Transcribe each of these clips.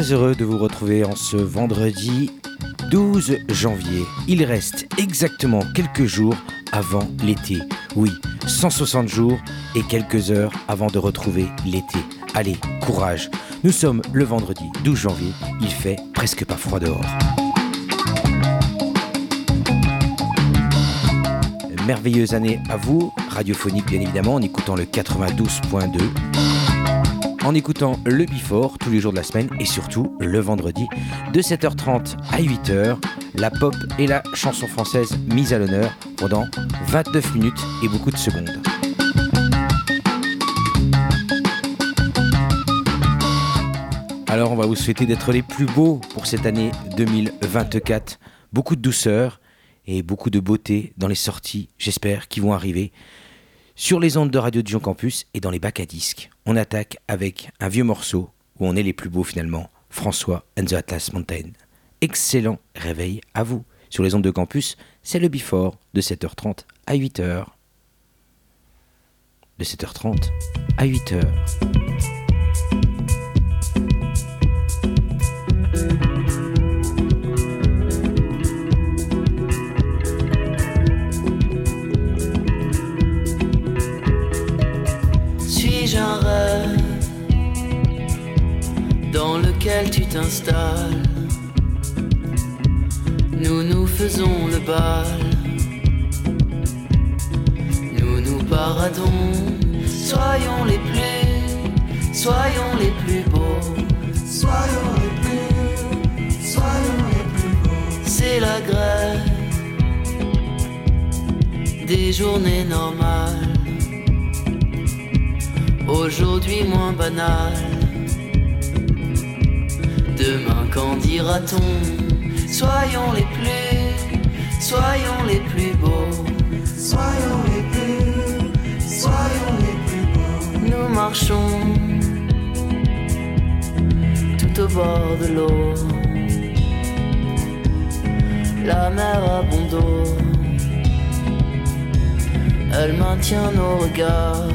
Très heureux de vous retrouver en ce vendredi 12 janvier. Il reste exactement quelques jours avant l'été. Oui, 160 jours et quelques heures avant de retrouver l'été. Allez, courage. Nous sommes le vendredi 12 janvier. Il fait presque pas froid dehors. Merveilleuse année à vous, radiophonique bien évidemment, en écoutant le 92.2 en écoutant le Before tous les jours de la semaine et surtout le vendredi de 7h30 à 8h, la pop et la chanson française mise à l'honneur pendant 29 minutes et beaucoup de secondes. Alors on va vous souhaiter d'être les plus beaux pour cette année 2024. Beaucoup de douceur et beaucoup de beauté dans les sorties, j'espère, qui vont arriver sur les ondes de Radio Dijon Campus et dans les bacs à disques. On attaque avec un vieux morceau où on est les plus beaux finalement, François and the Atlas Mountain. Excellent réveil à vous. Sur les ondes de campus, c'est le Before de 7h30 à 8h. De 7h30 à 8h. Nous nous paradons. Soyons les plus, soyons les plus beaux. Soyons les plus, soyons les plus beaux. C'est la grève des journées normales. Aujourd'hui moins banales Demain, qu'en dira-t-on? Soyons les plus, soyons les plus beaux. Soyons les plus, soyons les plus beaux. Nous marchons tout au bord de l'eau. La mer a bon dos. Elle maintient nos regards.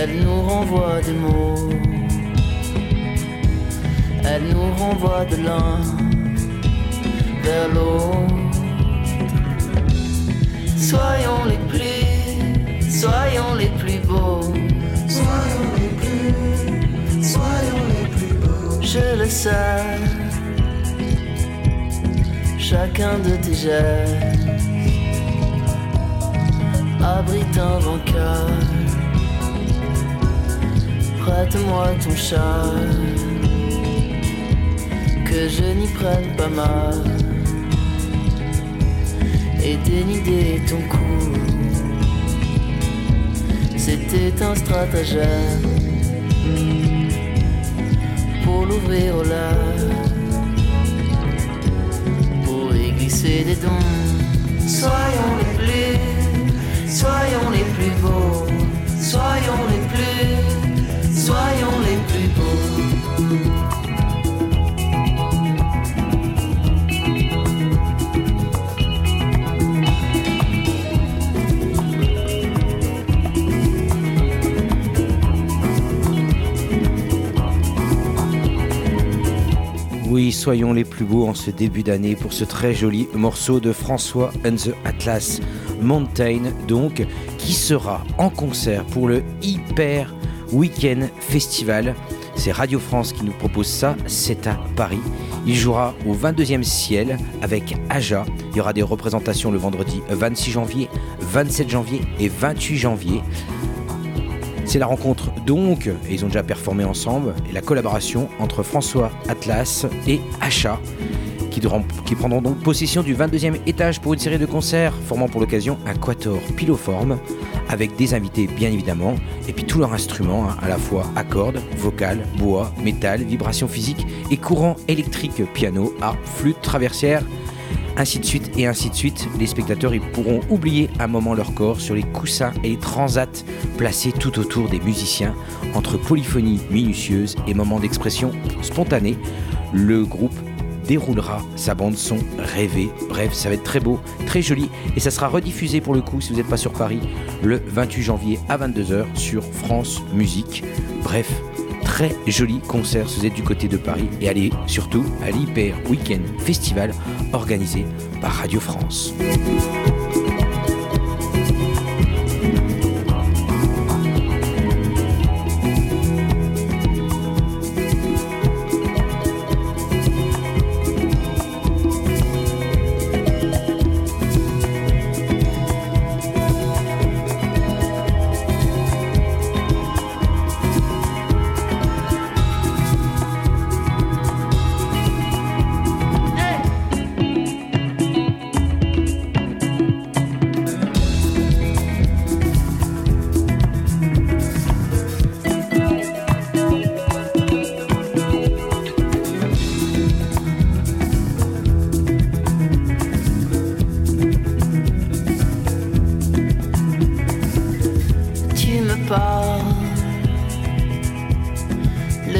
Elle nous renvoie des mots. Elle nous renvoie de l'un vers l'autre. Soyons les plus, soyons les plus beaux. Soyons les plus, soyons les plus beaux. Je le sais, chacun de tes gestes abrite un vainqueur. Prête-moi ton char que je n'y prenne pas mal et dénider ton cou. C'était un stratagème pour l'ouvrir au large, pour y glisser des dons. Soyons les plus, soyons les plus beaux, soyons les plus, soyons les plus beaux. Oui, soyons les plus beaux en ce début d'année pour ce très joli morceau de François and the Atlas Mountain, donc, qui sera en concert pour le Hyper Weekend Festival. C'est Radio France qui nous propose ça, c'est à Paris. Il jouera au 22e ciel avec Aja. Il y aura des représentations le vendredi 26 janvier, 27 janvier et 28 janvier. C'est la rencontre donc, et ils ont déjà performé ensemble, et la collaboration entre François Atlas et Acha, qui, prendront donc possession du 22e étage pour une série de concerts, formant pour l'occasion un quator piloforme, avec des invités bien évidemment, et puis tous leurs instruments, hein, à la fois à cordes, vocales, bois, métal, vibrations physiques et courant électrique, piano, harpe, flûte, traversière, ainsi de suite et ainsi de suite. Les spectateurs pourront oublier un moment leur corps sur les coussins et les transats placés tout autour des musiciens entre polyphonie minutieuse et moments d'expression spontanée. Le groupe déroulera sa bande son rêvée. Bref, ça va être très beau, très joli et ça sera rediffusé pour le coup si vous n'êtes pas sur Paris le 28 janvier à 22h sur France Musique. Bref, très joli concert si vous êtes du côté de Paris et allez surtout à l'Hyper Weekend Festival organisé par Radio France.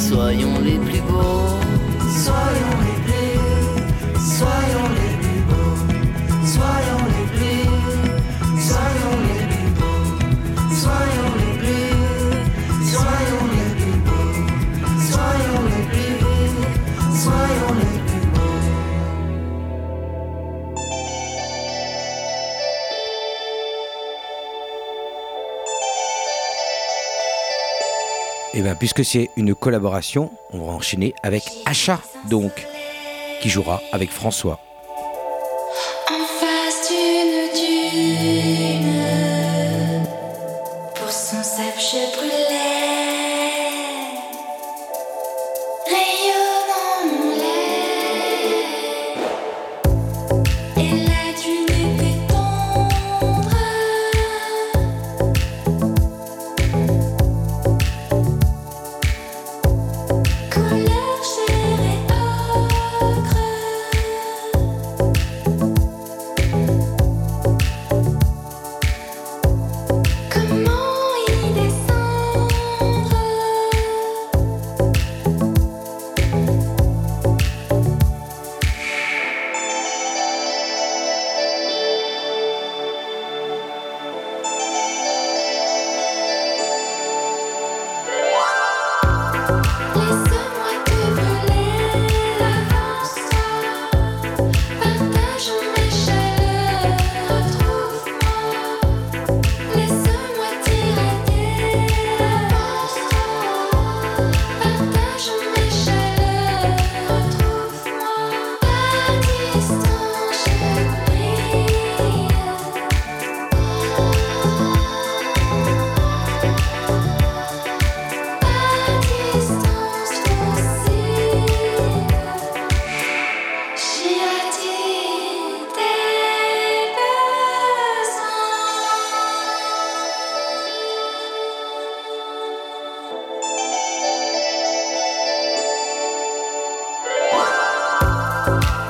soyons les plus beaux, soyons les plus beaux. Eh bien, puisque c'est une collaboration, on va enchaîner avec Achat, donc, qui jouera avec François.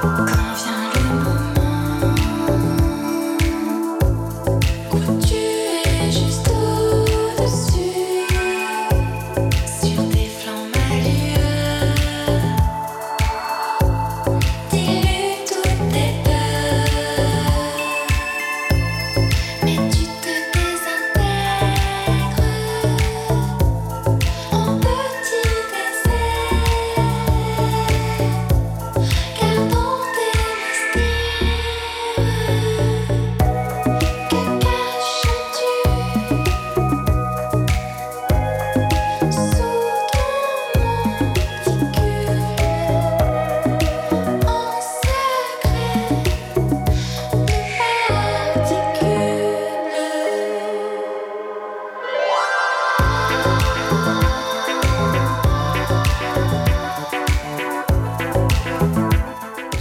Bye.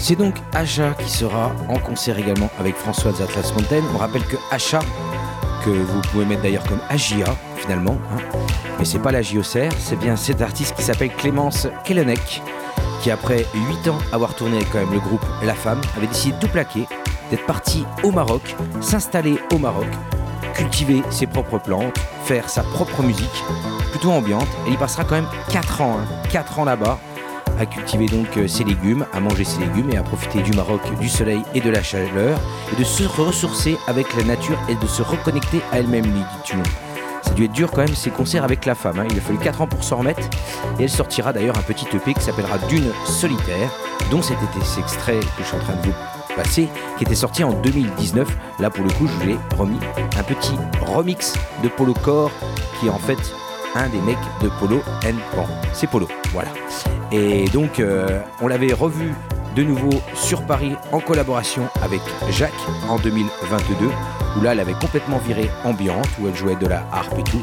C'est donc Acha qui sera en concert également avec François des Atlas Mountain. On rappelle que Acha que vous pouvez mettre d'ailleurs comme Agia finalement. Hein. Mais c'est pas la JOCR, c'est bien cet artiste qui s'appelle Clémence Kellenek, qui après 8 ans avoir tourné quand même le groupe La Femme, avait décidé de tout plaquer, d'être parti au Maroc, s'installer au Maroc, cultiver ses propres plantes, faire sa propre musique, plutôt ambiante. Et il passera quand même 4 ans, 4 hein. ans là-bas, à cultiver donc euh, ses légumes, à manger ses légumes et à profiter du Maroc, du soleil et de la chaleur, et de se ressourcer avec la nature et de se reconnecter à elle-même, lui dit-on. Ça a dû être dur quand même ces concerts avec la femme. hein. Il a fallu 4 ans pour s'en remettre. Et elle sortira d'ailleurs un petit EP qui s'appellera Dune solitaire, dont cet été cet extrait que je suis en train de vous passer, qui était sorti en 2019. Là pour le coup, je vous ai remis un petit remix de Polo Core, qui est en fait un des mecs de Polo Pan. C'est Polo, voilà. Et donc, euh, on l'avait revu de nouveau sur Paris en collaboration avec Jacques en 2022, où là, elle avait complètement viré ambiante, où elle jouait de la harpe et tout.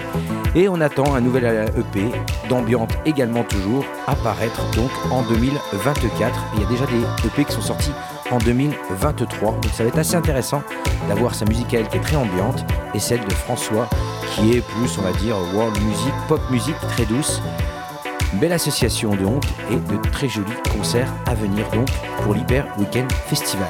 Et on attend un nouvel EP d'ambiante également toujours apparaître donc en 2024. Et il y a déjà des EP qui sont sortis en 2023. Donc ça va être assez intéressant d'avoir sa musique elle qui est très ambiante et celle de François qui est plus, on va dire, world music, pop music très douce. Belle association donc et de très jolis concerts à venir donc pour l'Hyper Weekend Festival.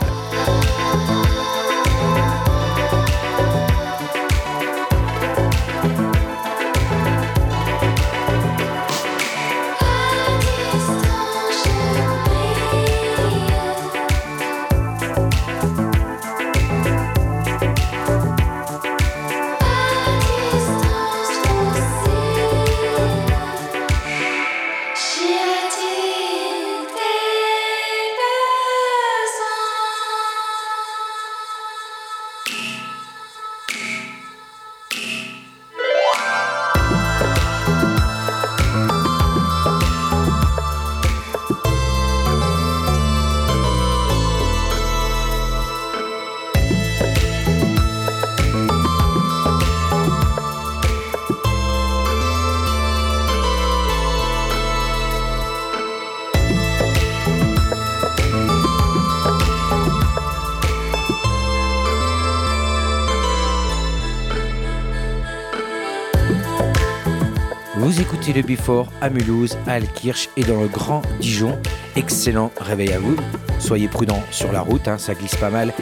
Le Before à Mulhouse, à Alkirch et dans le Grand Dijon. Excellent réveil à vous. Soyez prudents sur la route, hein, ça glisse pas mal.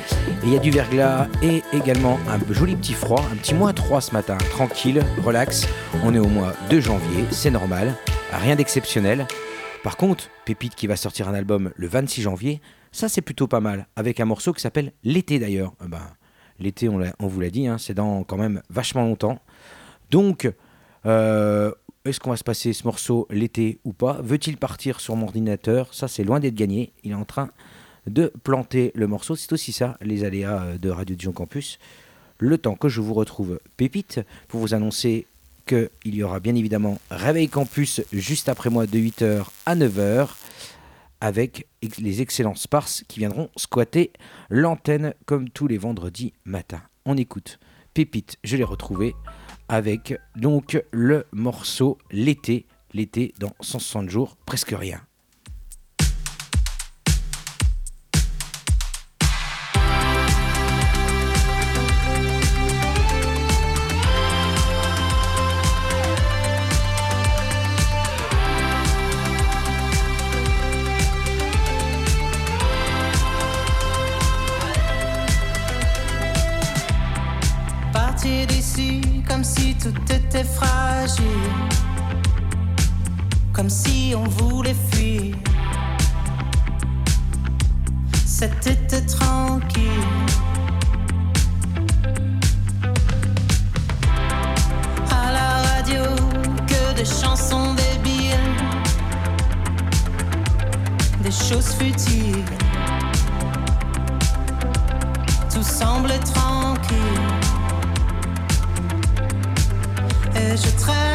Il y a du verglas et également un joli petit froid, un petit moins 3 ce matin. Tranquille, relax. On est au mois de janvier, c'est normal. Rien d'exceptionnel. Par contre, Pépite qui va sortir un album le 26 janvier, ça c'est plutôt pas mal. Avec un morceau qui s'appelle L'été d'ailleurs. Euh, ben, L'été, on vous l'a dit, hein, c'est dans quand même vachement longtemps. Donc, euh, est-ce qu'on va se passer ce morceau l'été ou pas? Veut-il partir sur mon ordinateur? Ça, c'est loin d'être gagné. Il est en train de planter le morceau. C'est aussi ça, les aléas euh, de Radio Dijon Campus. Le temps que je vous retrouve Pépite pour vous annoncer qu'il y aura bien évidemment Réveil Campus juste après moi de 8h à 9h avec les excellents Sparse qui viendront squatter l'antenne comme tous les vendredis matins. On écoute Pépite, je l'ai retrouvé avec donc le morceau L'été, l'été dans 160 jours, presque rien. Je traîne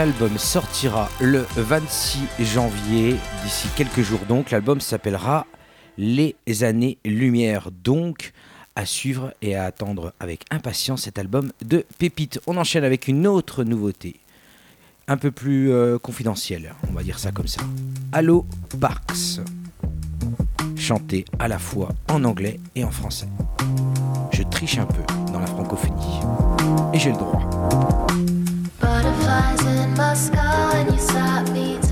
l'album sortira le 26 janvier, d'ici quelques jours donc. L'album s'appellera Les années lumière. Donc, à suivre et à attendre avec impatience cet album de Pépite. On enchaîne avec une autre nouveauté, un peu plus euh, confidentielle, on va dire ça comme ça. Allo Parks, chanté à la fois en anglais et en français. Je triche un peu dans la francophonie et j'ai le droit. butterflies in my skull, and you stopped me.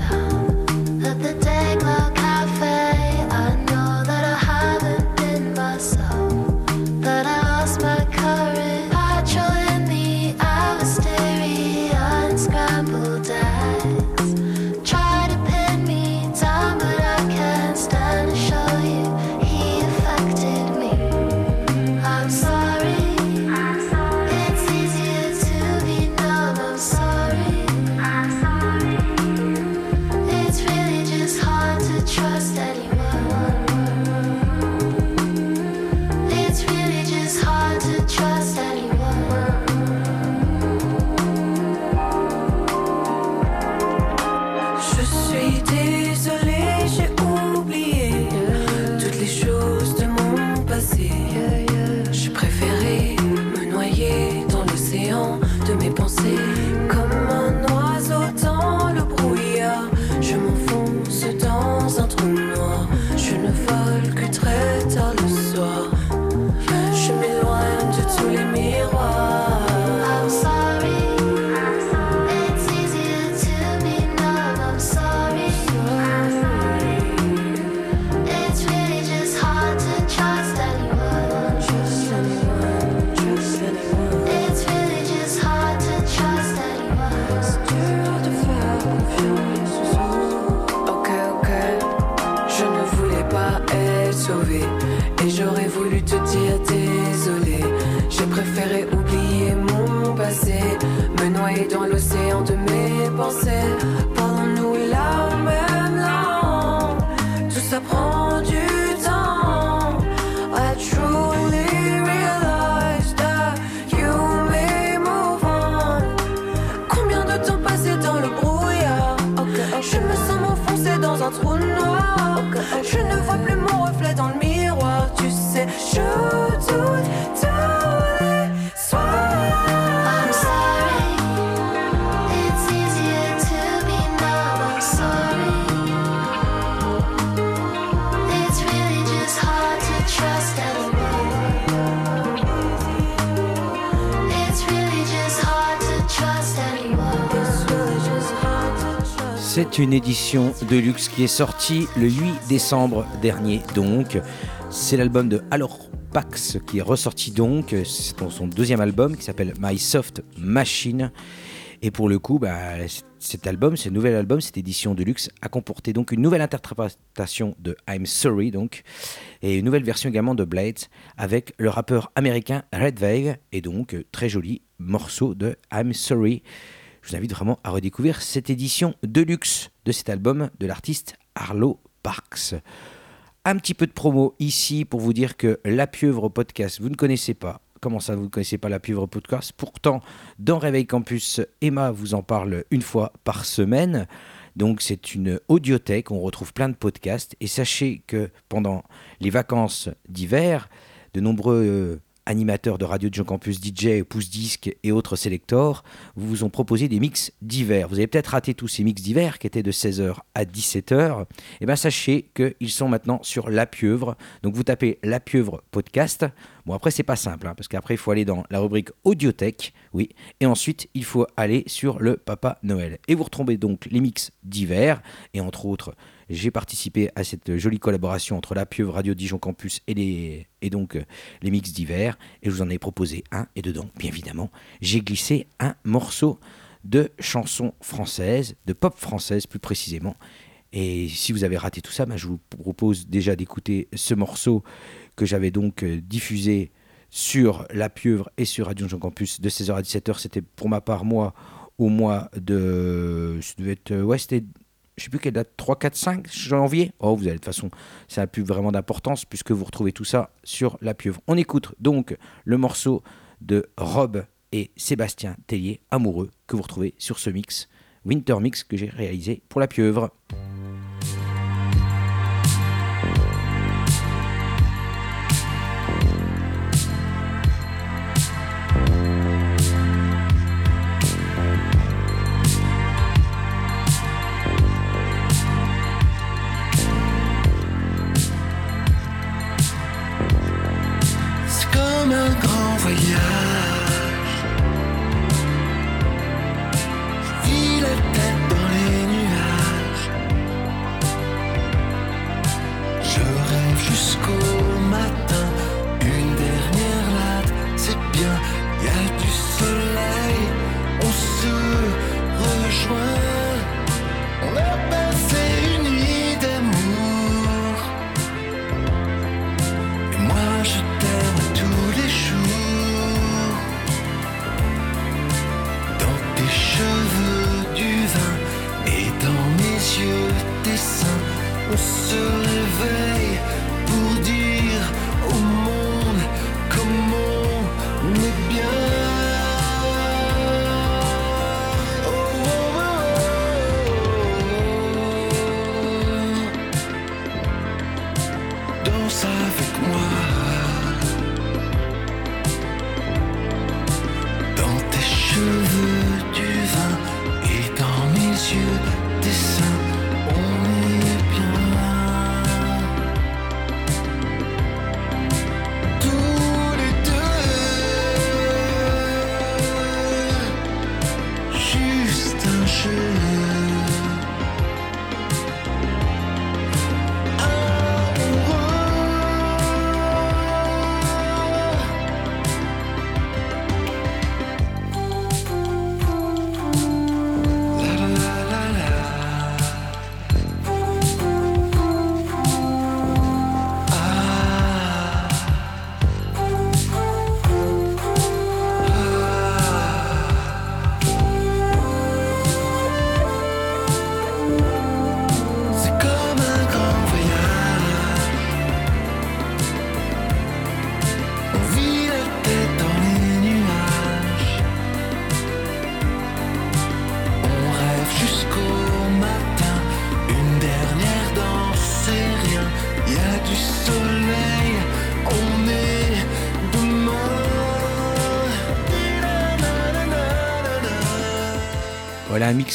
C'est une édition de luxe qui est sortie le 8 décembre dernier donc. C'est l'album de Alors Pax qui est ressorti donc. C'est son deuxième album qui s'appelle My Soft Machine. Et pour le coup, bah, cet album, ce nouvel album, cette édition de luxe a comporté donc une nouvelle interprétation de I'm Sorry donc et une nouvelle version également de Blades avec le rappeur américain Red Wave et donc euh, très joli morceau de I'm Sorry. Je vous invite vraiment à redécouvrir cette édition de luxe de cet album de l'artiste Arlo Parks. Un petit peu de promo ici pour vous dire que La Pieuvre Podcast, vous ne connaissez pas. Comment ça, vous ne connaissez pas La Pieuvre Podcast? Pourtant, dans Réveil Campus, Emma vous en parle une fois par semaine. Donc c'est une audiothèque, on retrouve plein de podcasts. Et sachez que pendant les vacances d'hiver, de nombreux euh, animateurs de Radio de Jean Campus, DJ, Pouce Disque et autres sélectors, vous ont proposé des mix d'hiver. Vous avez peut-être raté tous ces mix d'hiver qui étaient de 16h à 17h. Et bien sachez qu'ils sont maintenant sur La Pieuvre. Donc vous tapez La Pieuvre Podcast. Bon après c'est pas simple, hein, parce qu'après il faut aller dans la rubrique Audiothèque, oui, et ensuite il faut aller sur le Papa Noël. Et vous retrouvez donc les mix d'hiver, et entre autres j'ai participé à cette jolie collaboration entre la Pieuvre Radio Dijon Campus et, les, et donc euh, les mix d'hiver. Et je vous en ai proposé un. Et dedans, bien évidemment, j'ai glissé un morceau de chanson française, de pop française plus précisément. Et si vous avez raté tout ça, ben, je vous propose déjà d'écouter ce morceau que j'avais donc euh, diffusé sur La Pieuvre et sur Radio Dijon Campus de 16h à 17h. C'était pour ma part, moi, au mois de. Ça devait être. Ouais, c'était je sais plus quelle date, 3, 4, 5 janvier. Oh, vous allez de toute façon, ça n'a plus vraiment d'importance puisque vous retrouvez tout ça sur la pieuvre. On écoute donc le morceau de Rob et Sébastien Tellier, amoureux, que vous retrouvez sur ce mix, Winter Mix, que j'ai réalisé pour la pieuvre.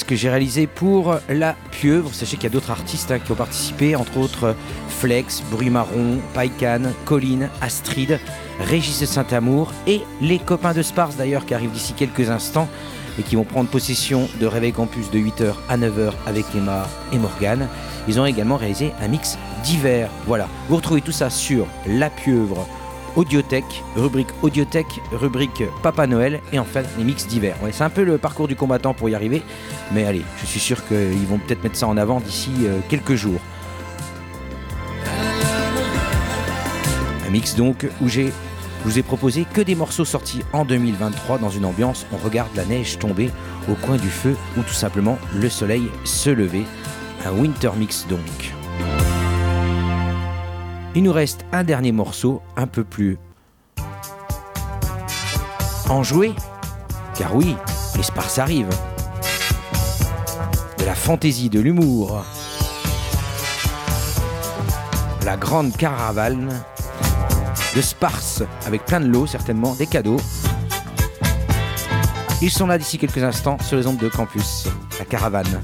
Que j'ai réalisé pour La Pieuvre. Sachez qu'il y a d'autres artistes hein, qui ont participé, entre autres Flex, Bruit Marron, Paikan, Colline, Astrid, Régis Saint-Amour et les copains de Spars d'ailleurs qui arrivent d'ici quelques instants et qui vont prendre possession de Réveil Campus de 8h à 9h avec Emma et Morgane. Ils ont également réalisé un mix d'hiver. Voilà, vous retrouvez tout ça sur La Pieuvre Audiothèque, rubrique Audiothèque, rubrique Papa Noël et enfin les mix d'hiver. C'est un peu le parcours du combattant pour y arriver, mais allez, je suis sûr qu'ils vont peut-être mettre ça en avant d'ici euh, quelques jours. Un mix donc où j'ai Je vous ai proposé que des morceaux sortis en 2023 dans une ambiance on regarde la neige tomber au coin du feu ou tout simplement le soleil se lever. Un winter mix donc. Il nous reste un dernier morceau un peu plus enjoué, car oui, les Spars arrivent. De la fantaisie, de l'humour. La grande caravane de Spars, avec plein de lots certainement, des cadeaux. Ils sont là d'ici quelques instants sur les ondes de campus, la caravane.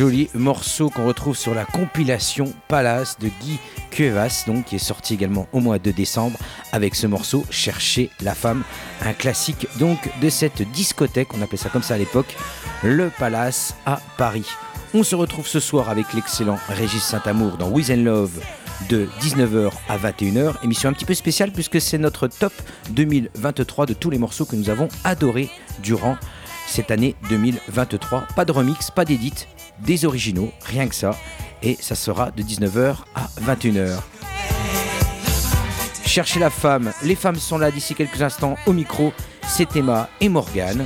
Joli morceau qu'on retrouve sur la compilation Palace de Guy Cuevas, donc qui est sorti également au mois de décembre avec ce morceau Chercher la femme, un classique donc de cette discothèque, on appelait ça comme ça à l'époque, le Palace à Paris. On se retrouve ce soir avec l'excellent Régis Saint-Amour dans With and Love de 19h à 21h, émission un petit peu spéciale puisque c'est notre top 2023 de tous les morceaux que nous avons adorés durant cette année 2023. Pas de remix, pas d'édit, des originaux, rien que ça. Et ça sera de 19h à 21h. Cherchez la femme, les femmes sont là d'ici quelques instants au micro. C'est Emma et Morgane.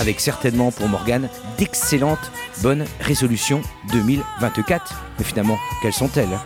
Avec certainement pour Morgane d'excellentes bonnes résolutions 2024. Mais finalement, quelles sont-elles?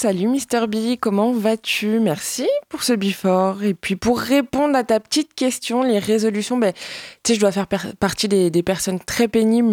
Salut Mister B, comment vas-tu? Merci pour ce before. Et puis pour répondre à ta petite question, les résolutions, ben, tu sais, je dois faire partie des personnes très pénibles,